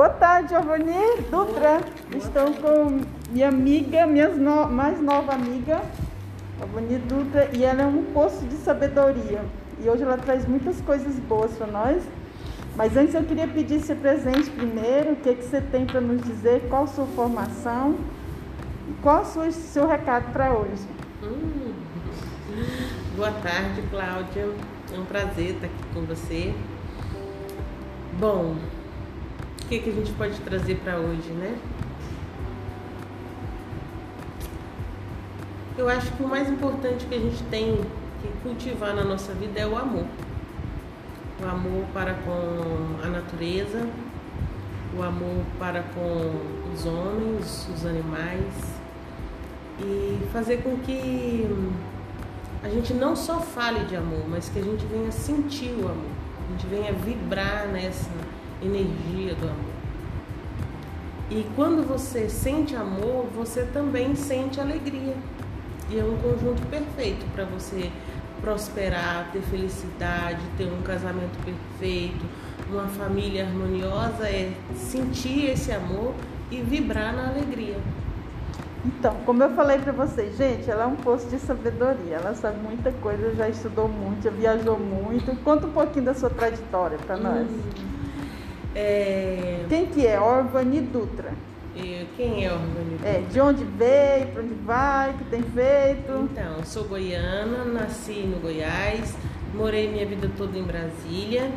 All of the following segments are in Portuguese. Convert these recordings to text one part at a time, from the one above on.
Boa tarde, Giovanni Dutra. Estou com minha amiga, minha no... mais nova amiga, Giovanni Dutra, e ela é um poço de sabedoria. E hoje ela traz muitas coisas boas para nós. Mas antes eu queria pedir esse presente primeiro, o que, que você tem para nos dizer, qual a sua formação e qual o seu recado para hoje. Hum. Boa tarde, Cláudia. É um prazer estar aqui com você. Bom, que, que a gente pode trazer para hoje, né? Eu acho que o mais importante que a gente tem que cultivar na nossa vida é o amor. O amor para com a natureza, o amor para com os homens, os animais e fazer com que a gente não só fale de amor, mas que a gente venha sentir o amor a gente venha vibrar nessa energia do amor. E quando você sente amor, você também sente alegria. E é um conjunto perfeito para você prosperar, ter felicidade, ter um casamento perfeito, uma família harmoniosa, é sentir esse amor e vibrar na alegria. Então, como eu falei para vocês, gente, ela é um poço de sabedoria. Ela sabe muita coisa, já estudou muito, já viajou muito. Conta um pouquinho da sua trajetória para nós. Hum, é... Quem que é Orvani Dutra? E quem é Orvani Dutra? É, de onde veio, para onde vai, o que tem feito? Então, sou goiana, nasci no Goiás, morei minha vida toda em Brasília.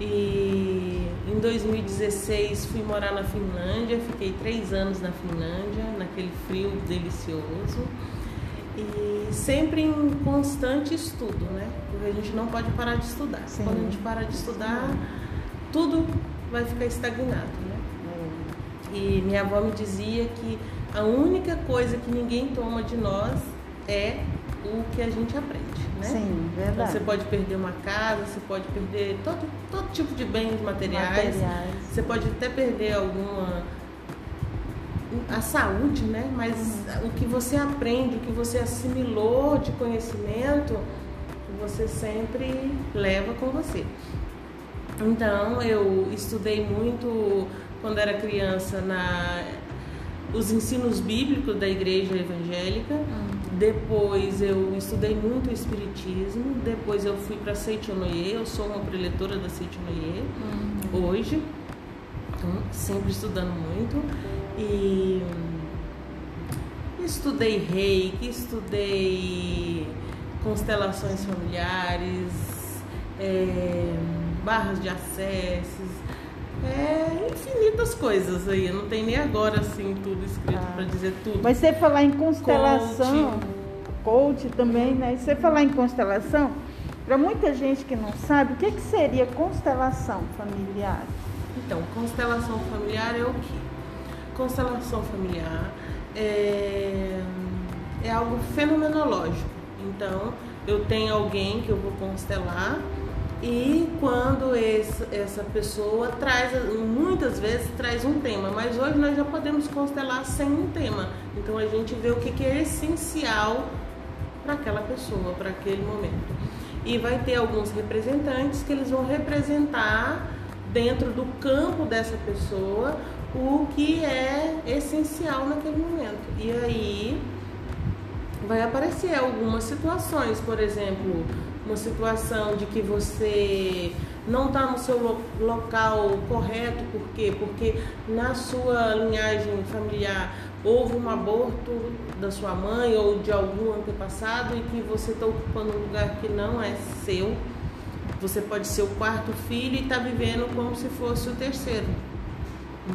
E em 2016 fui morar na Finlândia, fiquei três anos na Finlândia, naquele frio delicioso. E sempre em constante estudo, né? Porque a gente não pode parar de estudar. Sim. Quando a gente para de estudar, tudo vai ficar estagnado, né? E minha avó me dizia que a única coisa que ninguém toma de nós é o que a gente aprende, né? Sim, verdade. Então, você pode perder uma casa, você pode perder todo, todo tipo de bens materiais, materiais. Você pode até perder alguma a saúde, né? Mas uhum. o que você aprende, o que você assimilou de conhecimento, você sempre leva com você. Então, eu estudei muito quando era criança na os ensinos bíblicos da igreja evangélica. Uhum. Depois eu estudei muito o espiritismo. Depois eu fui para Seichonoye. Eu sou uma preletora da Seichonoye uhum. hoje. Então, sempre estudando muito. E estudei reiki, estudei constelações familiares, é, barras de acessos, é infinitas coisas aí. Não tem nem agora assim tudo escrito ah. para dizer tudo. Mas você falar em constelação, coach, coach também, né? Você falar em constelação, para muita gente que não sabe, o que, que seria constelação familiar? Então, constelação familiar é o quê? Constelação familiar é, é algo fenomenológico. Então, eu tenho alguém que eu vou constelar e quando esse, essa pessoa traz, muitas vezes traz um tema, mas hoje nós já podemos constelar sem um tema. Então a gente vê o que, que é essencial para aquela pessoa, para aquele momento. E vai ter alguns representantes que eles vão representar dentro do campo dessa pessoa o que é essencial naquele momento. E aí vai aparecer algumas situações, por exemplo, uma situação de que você não está no seu lo local correto, por quê? Porque na sua linhagem familiar houve um aborto da sua mãe ou de algum antepassado e que você está ocupando um lugar que não é seu. Você pode ser o quarto filho e está vivendo como se fosse o terceiro.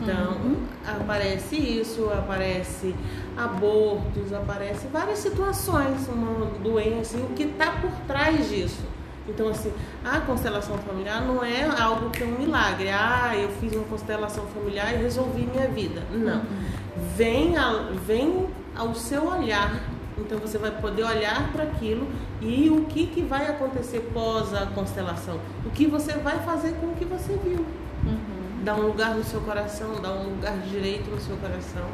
Então, uhum. aparece isso, aparece abortos, aparece várias situações, uma doença, e o que está por trás disso. Então, assim, a constelação familiar não é algo que é um milagre. Ah, eu fiz uma constelação familiar e resolvi minha vida. Não. Uhum. Vem, a, vem ao seu olhar. Então, você vai poder olhar para aquilo e o que, que vai acontecer pós a constelação. O que você vai fazer com o que você viu. Dá um lugar no seu coração, dá um lugar direito no seu coração.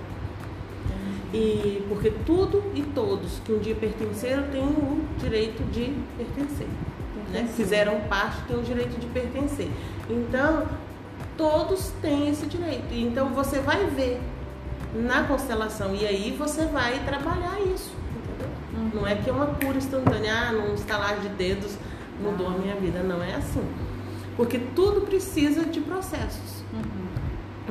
E porque tudo e todos que um dia pertenceram têm o direito de pertencer. Né? Fizeram parte, têm o direito de pertencer. Então, todos têm esse direito. Então você vai ver na constelação e aí você vai trabalhar isso. Entendeu? Uhum. Não é que é uma cura instantânea, ah, num estalar de dedos mudou a minha vida. Não é assim. Porque tudo precisa de processos. Uhum.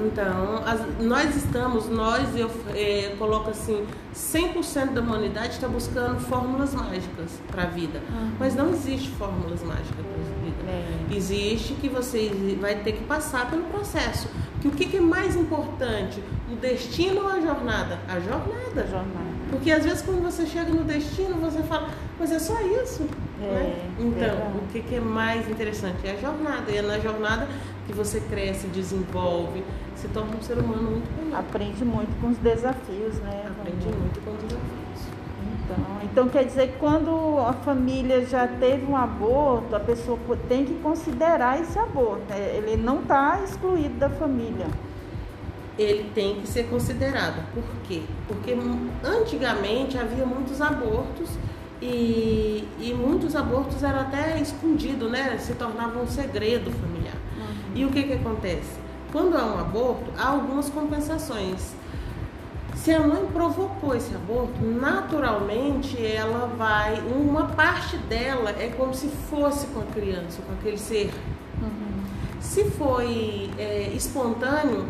Então, as, nós estamos, nós, eu é, coloco assim, 100% da humanidade está buscando fórmulas mágicas para a vida. Uhum. Mas não existe fórmulas mágicas para a vida. É. Existe que você vai ter que passar pelo processo. Que o que, que, é mais importante? O destino ou a jornada? A jornada. A jornada. Porque às vezes quando você chega no destino, você fala, mas é só isso. É, né? Então, o que, que, é mais interessante? É a jornada. E é na jornada que você cresce, desenvolve, se torna um ser humano muito melhor. Aprende muito com os desafios, né? Aprende muito com os desafios. Então, então quer dizer que quando a família já teve um aborto, a pessoa tem que considerar esse aborto. Né? Ele não está excluído da família ele tem que ser considerado. Por quê? Porque antigamente havia muitos abortos e, e muitos abortos eram até escondidos, né? Se tornavam um segredo familiar. Uhum. E o que, que acontece? Quando há um aborto, há algumas compensações. Se a mãe provocou esse aborto, naturalmente ela vai, uma parte dela é como se fosse com a criança, com aquele ser. Uhum. Se foi é, espontâneo,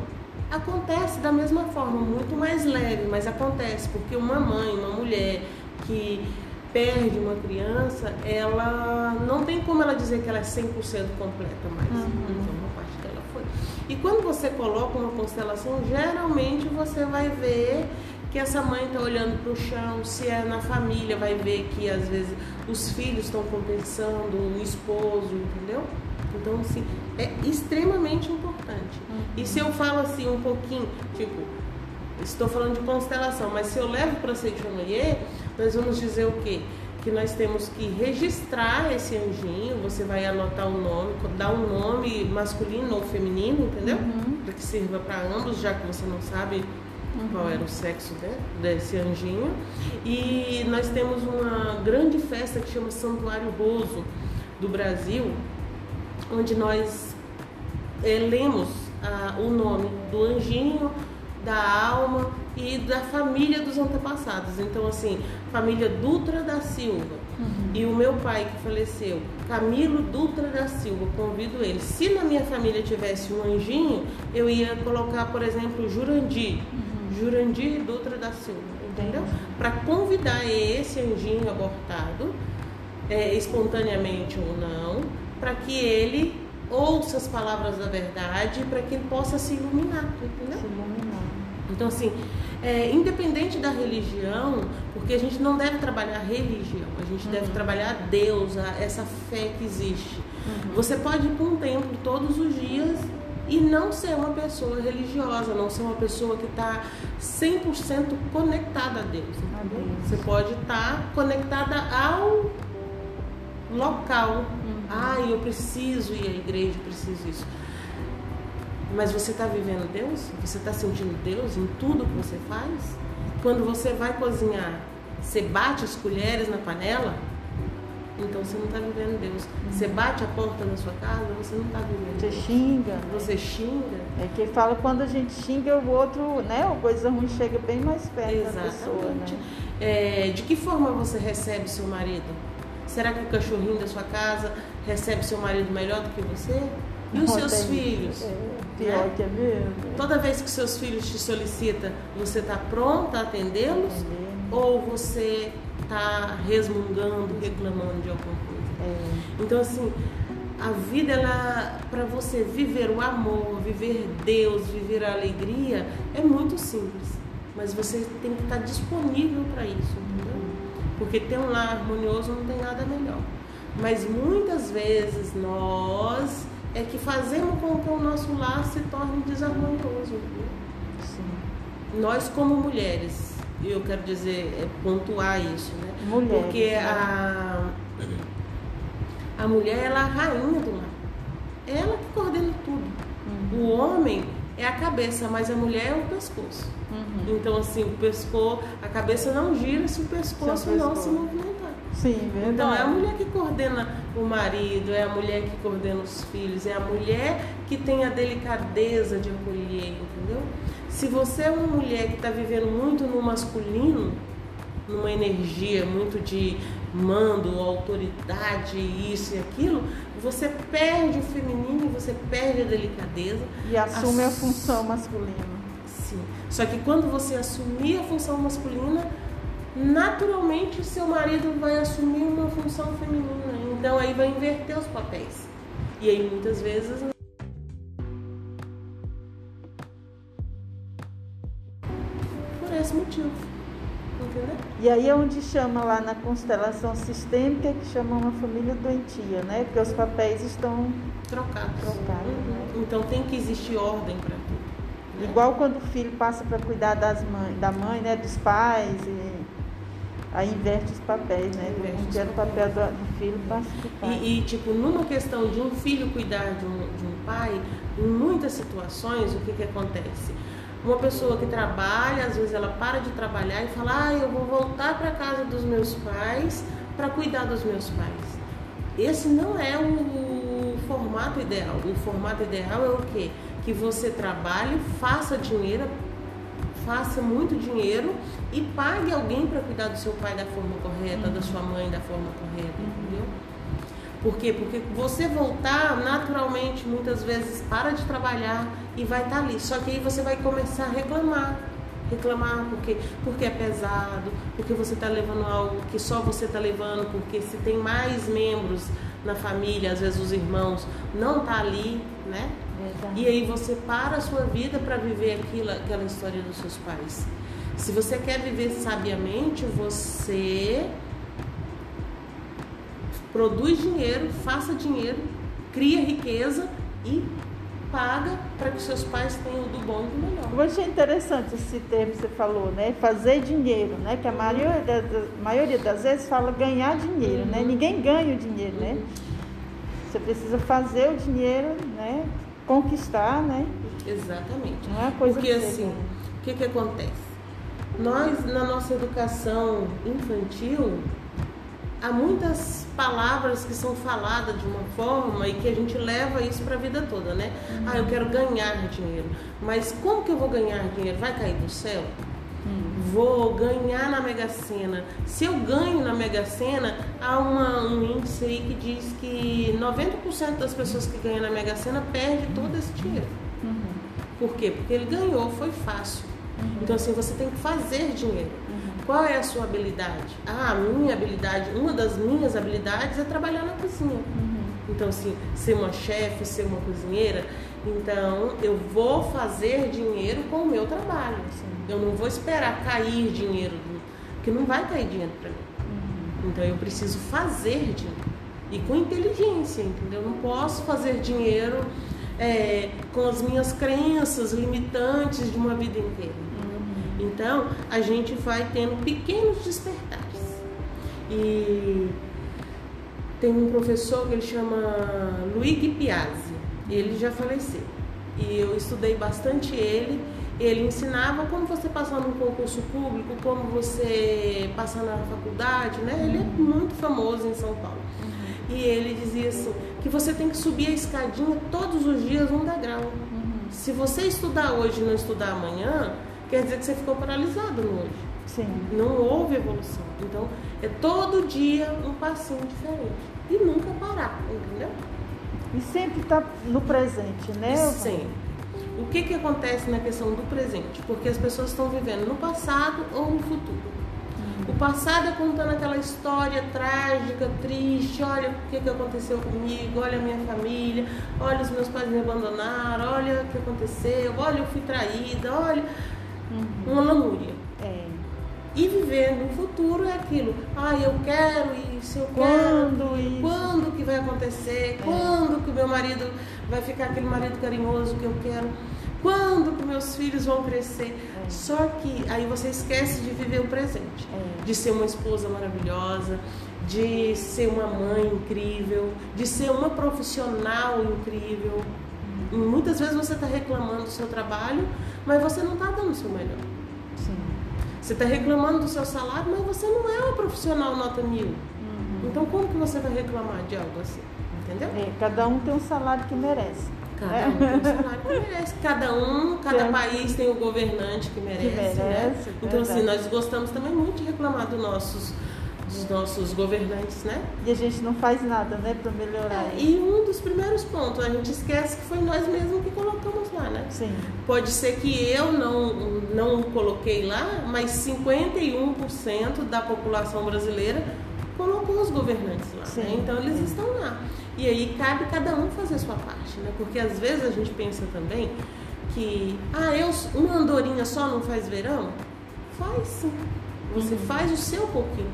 acontece da mesma forma, muito mais leve, mas acontece porque uma mãe, uma mulher que perde uma criança, ela não tem como ela dizer que ela é 100% completa mais. Uhum. Então, uma parte dela foi. E quando você coloca uma constelação, geralmente você vai ver que essa mãe está olhando para o chão, se é na família, vai ver que às vezes os filhos estão compensando, o esposo, entendeu? Então, assim, é extremamente importante. E se eu falo assim um pouquinho, tipo, estou falando de constelação, mas se eu levo para Seixonoye, nós vamos dizer o quê? Que nós temos que registrar esse anjinho, você vai anotar o nome, dar um nome masculino ou feminino, entendeu? Uhum. Para que sirva para ambos, já que você não sabe uhum. qual era o sexo desse anjinho. E nós temos uma grande festa que chama Santuário Roso do Brasil, onde nós é, lemos ah, o nome do anjinho, da alma e da família dos antepassados. Então, assim, família Dutra da Silva. Uhum. E o meu pai que faleceu, Camilo Dutra da Silva, convido ele. Se na minha família tivesse um anjinho, eu ia colocar, por exemplo, Jurandir. Uhum. Jurandir Dutra da Silva, entendeu? Para convidar esse anjinho abortado, é, espontaneamente ou não, para que ele ouça as palavras da verdade, para que ele possa se iluminar, entendeu? Se iluminar. Então, assim, é, independente da religião, porque a gente não deve trabalhar religião, a gente uhum. deve trabalhar Deus, a, essa fé que existe. Uhum. Você pode ir para um templo todos os dias e não ser uma pessoa religiosa, não ser uma pessoa que está 100% conectada a Deus. A Deus. Você pode estar tá conectada ao local. Uhum. Ah, eu preciso ir à igreja, preciso isso. Mas você está vivendo Deus? Você está sentindo Deus em tudo que você faz? Quando você vai cozinhar, você bate as colheres na panela? Então você não está vivendo Deus. Você bate a porta na sua casa, você não está vivendo Você Deus. xinga. Você xinga. É que fala quando a gente xinga o outro, né? A coisa ruim chega bem mais perto Exatamente. da pessoa, né? É, de que forma você recebe seu marido? Será que o cachorrinho da sua casa recebe seu marido melhor do que você? E os seus filhos? É, pior né? que é mesmo. Toda vez que seus filhos te solicitam, você está pronta a atendê-los? Ou você está resmungando, reclamando de alguma coisa? É. Então, assim, a vida, ela, para você viver o amor, viver Deus, viver a alegria, é muito simples. Mas você tem que estar disponível para isso, entendeu? Porque ter um lar harmonioso não tem nada melhor. Mas muitas vezes nós é que fazemos com que o nosso lar se torne desarmonioso. Sim. Nós como mulheres, eu quero dizer, é pontuar isso, né? Mulheres, Porque né? a, a mulher ela é a rainha do lar. Ela que coordena tudo. Uhum. O homem é a cabeça, mas a mulher é o pescoço. Uhum. Então, assim, o pescoço, a cabeça não gira se o pescoço, se não se movimentar. Sim, verdade. Então é a mulher que coordena o marido, é a mulher que coordena os filhos, é a mulher que tem a delicadeza de acolher, entendeu? Se você é uma mulher que está vivendo muito no masculino, numa energia muito de mando, autoridade, isso e aquilo, você perde o feminino você perde a delicadeza. E assume Ass... a função masculina. Sim. Só que quando você assumir a função masculina, naturalmente seu marido vai assumir uma função feminina. Então aí vai inverter os papéis. E aí muitas vezes por esse motivo. Entendeu? E aí é onde chama lá na constelação sistêmica que chama uma família doentia, né? Porque os papéis estão trocados. trocados uhum. né? Então tem que existir ordem para tudo. Né? Igual quando o filho passa para cuidar das mães, da mãe, né, dos pais, e Aí inverte os papéis, né? Inverte o papel do, do filho passa para o pai. E, e, tipo, numa questão de um filho cuidar de um, de um pai, em muitas situações, o que, que acontece? Uma pessoa que trabalha, às vezes ela para de trabalhar e fala, ah, eu vou voltar para casa dos meus pais para cuidar dos meus pais. Esse não é o, o formato ideal. O formato ideal é o quê? Que você trabalhe, faça dinheiro faça muito dinheiro e pague alguém para cuidar do seu pai da forma correta, uhum. da sua mãe da forma correta, entendeu? Por quê? Porque você voltar naturalmente, muitas vezes, para de trabalhar e vai estar tá ali. Só que aí você vai começar a reclamar. Reclamar porque, porque é pesado, porque você está levando algo que só você está levando, porque se tem mais membros na família, às vezes os irmãos, não tá ali, né? E aí você para a sua vida para viver aquilo, aquela história dos seus pais. Se você quer viver sabiamente, você produz dinheiro, faça dinheiro, cria riqueza e paga para que seus pais tenham do bom e do melhor. Eu achei interessante esse termo que você falou, né? Fazer dinheiro, né? Que a maioria, das, maioria das vezes fala ganhar dinheiro, né? uhum. né? Ninguém ganha o dinheiro, né? uhum. né? Você precisa fazer o dinheiro? Conquistar, né? Exatamente. Não é coisa Porque assim, o que, que acontece? Nós, na nossa educação infantil, há muitas palavras que são faladas de uma forma e que a gente leva isso para a vida toda, né? Ah, eu quero ganhar dinheiro. Mas como que eu vou ganhar dinheiro? Vai cair do céu? Vou ganhar na Mega Sena. Se eu ganho na Mega Sena, há uma, um índice aí que diz que 90% das pessoas que ganham na Mega Sena perde todo esse dinheiro. Uhum. Por quê? Porque ele ganhou, foi fácil. Uhum. Então assim, você tem que fazer dinheiro. Uhum. Qual é a sua habilidade? Ah, a minha habilidade, uma das minhas habilidades é trabalhar na cozinha. Uhum. Então assim, ser uma chefe, ser uma cozinheira, então eu vou fazer dinheiro com o meu trabalho. Sim. Eu não vou esperar cair dinheiro, porque não vai cair dinheiro para mim. Uhum. Então eu preciso fazer dinheiro. E com inteligência, entendeu? Eu não posso fazer dinheiro é, com as minhas crenças limitantes de uma vida inteira. Uhum. Então a gente vai tendo pequenos despertares. E tem um professor que ele chama Luigi Piazzi. Ele já faleceu. E eu estudei bastante ele ele ensinava como você passar num concurso público, como você passar na faculdade, né? Ele é muito famoso em São Paulo. Uhum. E ele dizia assim, que você tem que subir a escadinha todos os dias um degrau. Uhum. Se você estudar hoje e não estudar amanhã, quer dizer que você ficou paralisado no hoje. Sim. Não houve evolução. Então, é todo dia um passinho diferente. E nunca parar, entendeu? E sempre estar tá no presente, né? Sempre. O que, que acontece na questão do presente? Porque as pessoas estão vivendo no passado ou no futuro. O passado é contando aquela história trágica, triste, olha o que, que aconteceu comigo, olha a minha família, olha os meus pais me abandonaram, olha o que aconteceu, olha eu fui traída, olha uhum. uma lamúria. É. E viver no futuro é aquilo, ah, eu quero quando isso? quando que vai acontecer, é. quando que o meu marido vai ficar aquele marido carinhoso que eu quero. Quando que meus filhos vão crescer? É. Só que aí você esquece de viver o presente, é. de ser uma esposa maravilhosa, de ser uma mãe incrível, de ser uma profissional incrível. Hum. Muitas vezes você está reclamando do seu trabalho, mas você não está dando o seu melhor. Sim. Você está reclamando do seu salário, mas você não é uma profissional nota mil. Então como que você vai reclamar de algo assim? Entendeu? É, cada um tem um salário que merece. Cada É. um tem o salário que merece. Cada um, cada Tem. país tem o governante que merece. né? merece, Então, assim, nós gostamos também muito de reclamar dos nossos, dos nossos governantes, né? E a gente não faz nada, né, para melhorar. É, e um dos primeiros pontos, a gente esquece que foi nós mesmos que colocamos lá, né? Sim. Pode ser que eu não, não coloquei lá, mas 51% da população brasileira colocou os governantes lá. Né? Então eles estão lá. E aí cabe cada um fazer a sua parte, né? Porque às vezes a gente pensa também que, ah, eu, uma andorinha só não faz verão? Faz sim. Você Uhum. faz o seu pouquinho.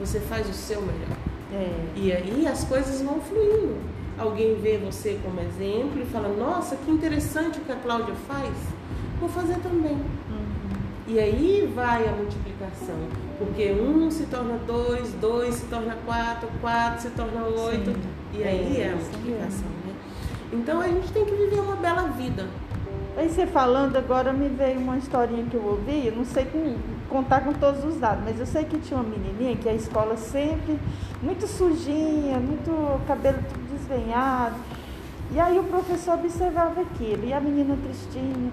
Você faz o seu melhor. É. E aí as coisas vão fluindo. Alguém vê você como exemplo e fala: Nossa, que interessante o que a Cláudia faz. Vou fazer também. Uhum. E aí vai a multiplicação. Porque um se torna dois, dois se torna quatro, quatro se torna oito. Sim. E aí É, é a multiplicação, né? Então a gente tem que viver uma bela vida. Aí você falando agora me veio uma historinha que eu ouvi, eu não sei com- contar com todos os dados, mas eu sei que tinha uma menininha que a escola sempre muito sujinha, muito cabelo tudo desvenhado. E aí o professor observava aquilo, e a menina tristinha.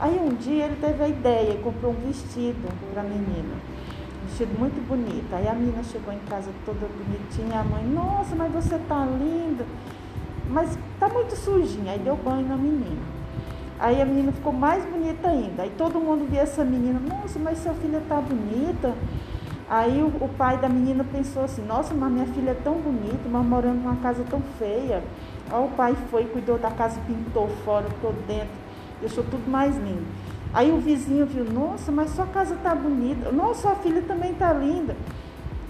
Aí um dia ele teve a ideia, comprou um vestido para a menina. Um vestido muito bonito. Aí a menina chegou em casa toda bonitinha, a mãe, nossa, mas você tá linda. Mas tá muito sujinha. Aí deu banho na menina. Aí a menina ficou mais bonita ainda. Aí todo mundo via essa menina, nossa, mas sua filha tá bonita. Aí o, o pai da menina pensou assim, nossa, mas minha filha é tão bonita, mas morando numa casa tão feia. Aí o pai foi, cuidou da casa, pintou fora, por dentro, deixou tudo mais lindo. Aí o vizinho viu, nossa, mas sua casa tá bonita. Nossa, sua filha também tá linda.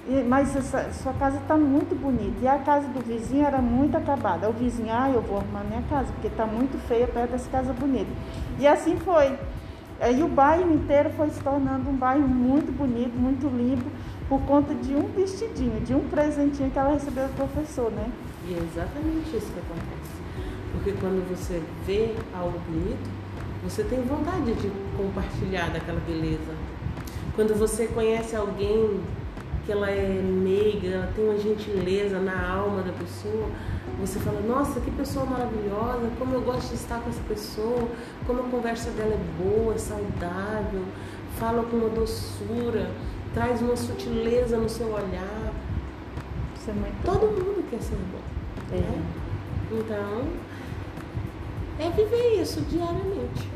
E- Mas essa- sua casa está muito bonita. E a casa do vizinho era muito acabada. O vizinho, ah, eu vou arrumar minha casa, porque está muito feia perto dessa casa bonita. E assim foi. Aí o bairro inteiro foi se tornando um bairro muito bonito, muito limpo, por conta de um vestidinho, de um presentinho que ela recebeu do professor, né? E é exatamente isso que acontece. Porque quando você vê algo bonito, você tem vontade de compartilhar daquela beleza. Quando você conhece alguém que ela é meiga, ela tem uma gentileza na alma da pessoa, você fala, nossa, que pessoa maravilhosa, como eu gosto de estar com essa pessoa, como a conversa dela é boa, é saudável, fala com uma doçura, traz uma sutileza no seu olhar. Isso é muito Todo bom. mundo quer ser bom. É. né? Então, é viver isso diariamente.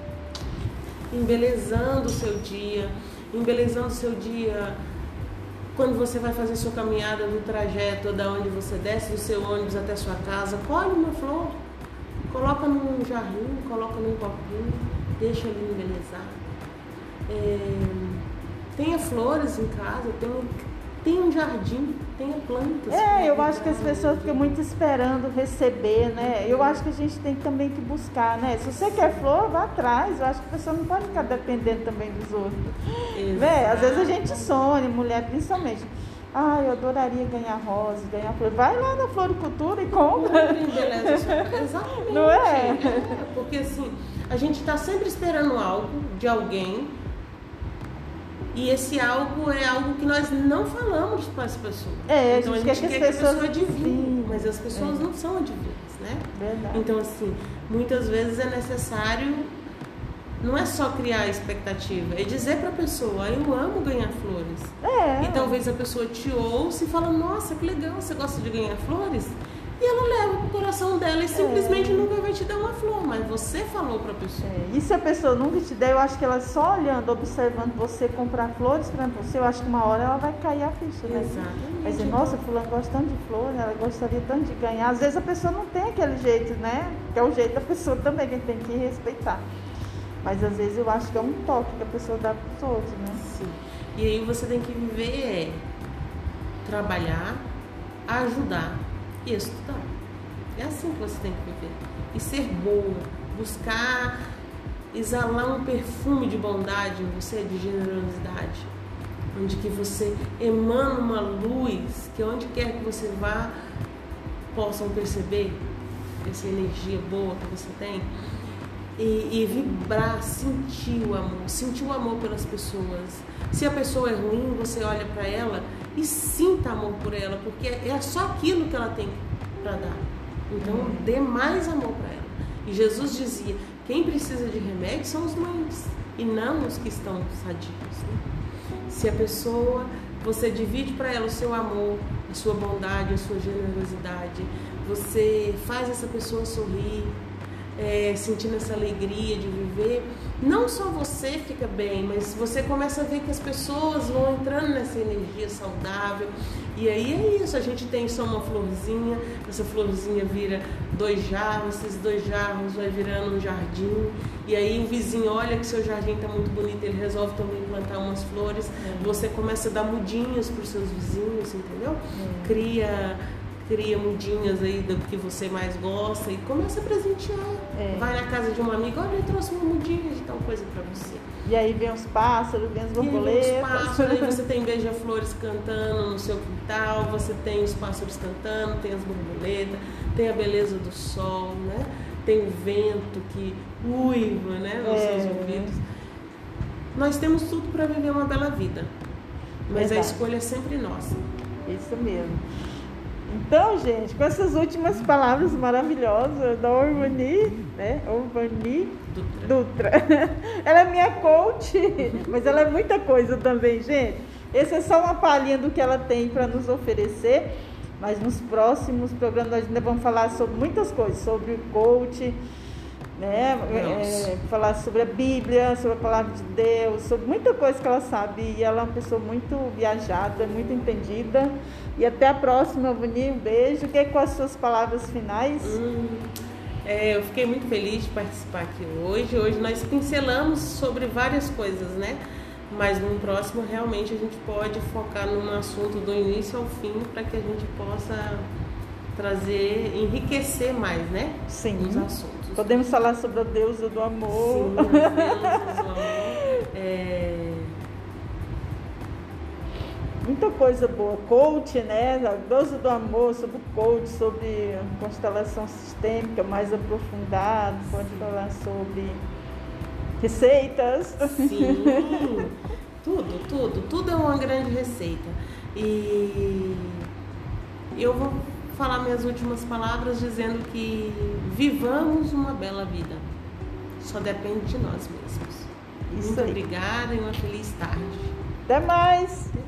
Embelezando o seu dia, embelezando o seu dia quando você vai fazer sua caminhada no trajeto da onde você desce do seu ônibus até sua casa, colhe uma flor, coloca num jarrinho, coloca num copinho, deixa ele embelezar. É, tenha flores em casa, tenha, tenha um jardim, tenha plantas. É, eu acho que as pessoas ficam muito esperando receber, né? Eu acho que a gente tem também que buscar, né? Se você quer flor, vá atrás. Eu acho que a pessoa não pode ficar dependendo também dos outros. Né? Às vezes a gente sonha, mulher principalmente. Ah, eu adoraria ganhar rosa, ganhar flor. Vai lá na floricultura e compra. Exatamente. Não é? É, Porque assim, a gente está sempre esperando algo de alguém e esse algo é algo que nós não falamos para as pessoas. É, a então a gente gente quer que quer as que a pessoas pessoa adivinhe, adivinhem. mas as pessoas É. não são adivinhas, né? Verdade. Então assim, muitas vezes é necessário não é só criar expectativa, é dizer para a pessoa, eu amo ganhar flores. É. E talvez a pessoa te ouça e fala, nossa, que legal, você gosta de ganhar flores? E ela leva coração dela e simplesmente É. nunca vai te dar uma flor, mas você falou pra pessoa. É, E se a pessoa nunca te der, eu acho que ela só olhando, observando você comprar flores para você, eu acho que uma hora ela vai cair a ficha, né? Exatamente. Vai dizer, nossa, fulano gosta tanto de flor, né? ela gostaria tanto de ganhar. Às vezes a pessoa não tem aquele jeito, né? Que é o jeito da pessoa também, que a gente tem que respeitar. Mas às vezes eu acho que é um toque que a pessoa dá para os outros, né? Sim. E aí você tem que viver é trabalhar, ajudar e estudar. É assim que você tem que viver. E ser boa, buscar exalar um perfume de bondade em você, de generosidade. Onde que você emana uma luz que onde quer que você vá possam perceber essa energia boa que você tem e, e vibrar, sentir o amor, sentir o amor pelas pessoas. Se a pessoa é ruim, você olha para ela e sinta amor por ela, porque é só aquilo que ela tem para dar. Então, dê mais amor para ela. E Jesus dizia: quem precisa de remédio são os mães e não os que estão sadios. Né? Se a pessoa, você divide para ela o seu amor, a sua bondade, a sua generosidade, você faz essa pessoa sorrir, é, sentindo essa alegria de viver, não só você fica bem, mas você começa a ver que as pessoas vão entrando nessa energia saudável. E aí é isso, a gente tem só uma florzinha, essa florzinha vira dois jarros, esses dois jarros vai virando um jardim. E aí o vizinho olha que seu jardim está muito bonito, ele resolve também plantar umas flores. É. Você começa a dar mudinhas para os seus vizinhos, entendeu? É. Cria cria mudinhas aí do que você mais gosta e começa a presentear. É. Vai na casa de uma amiga, olha, eu trouxe uma mudinha de tal coisa para você. E aí vem os pássaros, vem as borboletas. E aí, os pássaros, aí você tem beija-flores cantando no seu quintal, você tem os pássaros cantando, tem as borboletas, tem a beleza do sol, né? Tem o vento que uiva, né, nos é. seus ouvidos. Nós temos tudo para viver uma bela vida. Mas Verdade. a escolha é sempre nossa. Isso mesmo. Então, gente, com essas últimas palavras maravilhosas da Urbani, né? Urbani Dutra. Dutra. Ela é minha coach, mas ela é muita coisa também, gente. Essa é só uma palhinha do que ela tem para nos oferecer, mas nos próximos programas nós ainda vamos falar sobre muitas coisas, sobre o coach, né? É, falar sobre a Bíblia, sobre a palavra de Deus, sobre muita coisa que ela sabe. E ela é uma pessoa muito viajada, muito entendida. E até a próxima, Vani. Um beijo. O que é com as suas palavras finais? Hum, é, eu fiquei muito feliz de participar aqui hoje. Hoje nós pincelamos sobre várias coisas, né? Mas no próximo realmente a gente pode focar num assunto do início ao fim para que a gente possa trazer, enriquecer mais, né? Sim. Os assuntos. Podemos falar sobre a deusa do amor. Sim, a deusa do amor. É... Muita coisa boa. Coach, né? A deusa do amor, sobre coach, sobre constelação sistêmica mais aprofundado. Pode falar sobre receitas. Sim. tudo, tudo. Tudo é uma grande receita. E eu vou falar minhas últimas palavras dizendo que vivamos uma bela vida. Só depende de nós mesmos. Isso Muito aí. obrigada e uma feliz tarde. Até mais. Até mais.